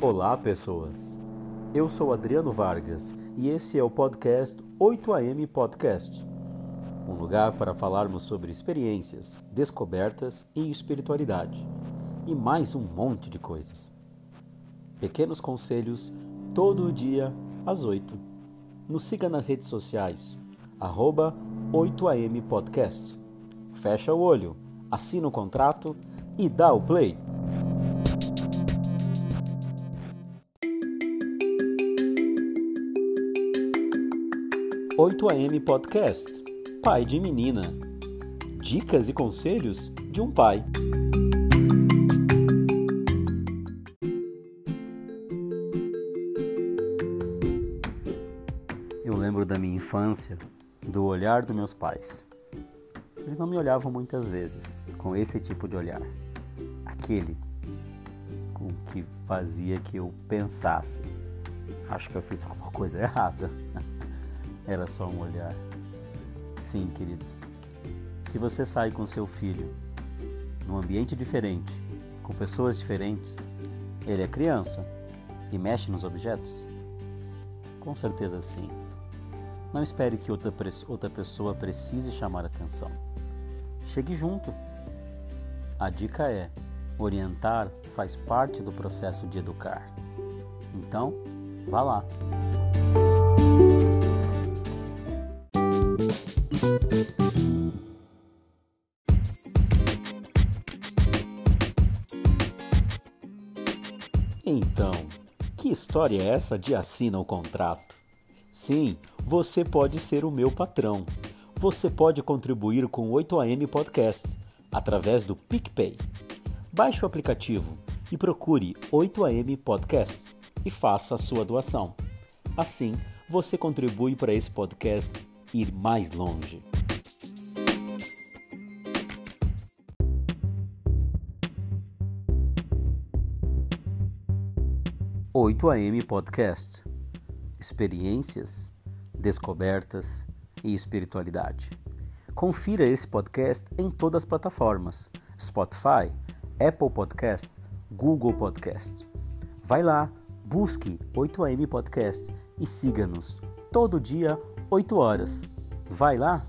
Olá, pessoas. Eu sou Adriano Vargas e esse é o podcast 8am Podcast. Um lugar para falarmos sobre experiências, descobertas e espiritualidade. E mais um monte de coisas. Pequenos conselhos todo dia às 8. Nos siga nas redes sociais, arroba 8am Podcast. Fecha o olho, assina o contrato e dá o play. Oito AM Podcast. Pai de menina. Dicas e conselhos de um pai. Eu lembro da minha infância, do olhar dos meus pais. Eles não me olhavam muitas vezes com esse tipo de olhar. Aquele com que fazia que eu pensasse. Acho que eu fiz alguma coisa errada. Era só um olhar. Sim, queridos. Se você sai com seu filho num ambiente diferente, com pessoas diferentes, ele é criança e mexe nos objetos? Com certeza sim. Não espere que outra, outra pessoa precise chamar atenção. Chegue junto. A dica é: orientar faz parte do processo de educar. Então, vá lá. Então, que história é essa de assina o contrato? Sim, você pode ser o meu patrão. Você pode contribuir com o 8am Podcast através do PicPay. Baixe o aplicativo e procure 8am Podcast e faça a sua doação. Assim, você contribui para esse podcast ir mais longe. Oito AM Podcast. Experiências, descobertas e espiritualidade. Confira esse podcast em todas as plataformas: Spotify, Apple Podcast, Google Podcast. Vai lá, busque 8am Podcast e siga-nos todo dia 8 horas. Vai lá?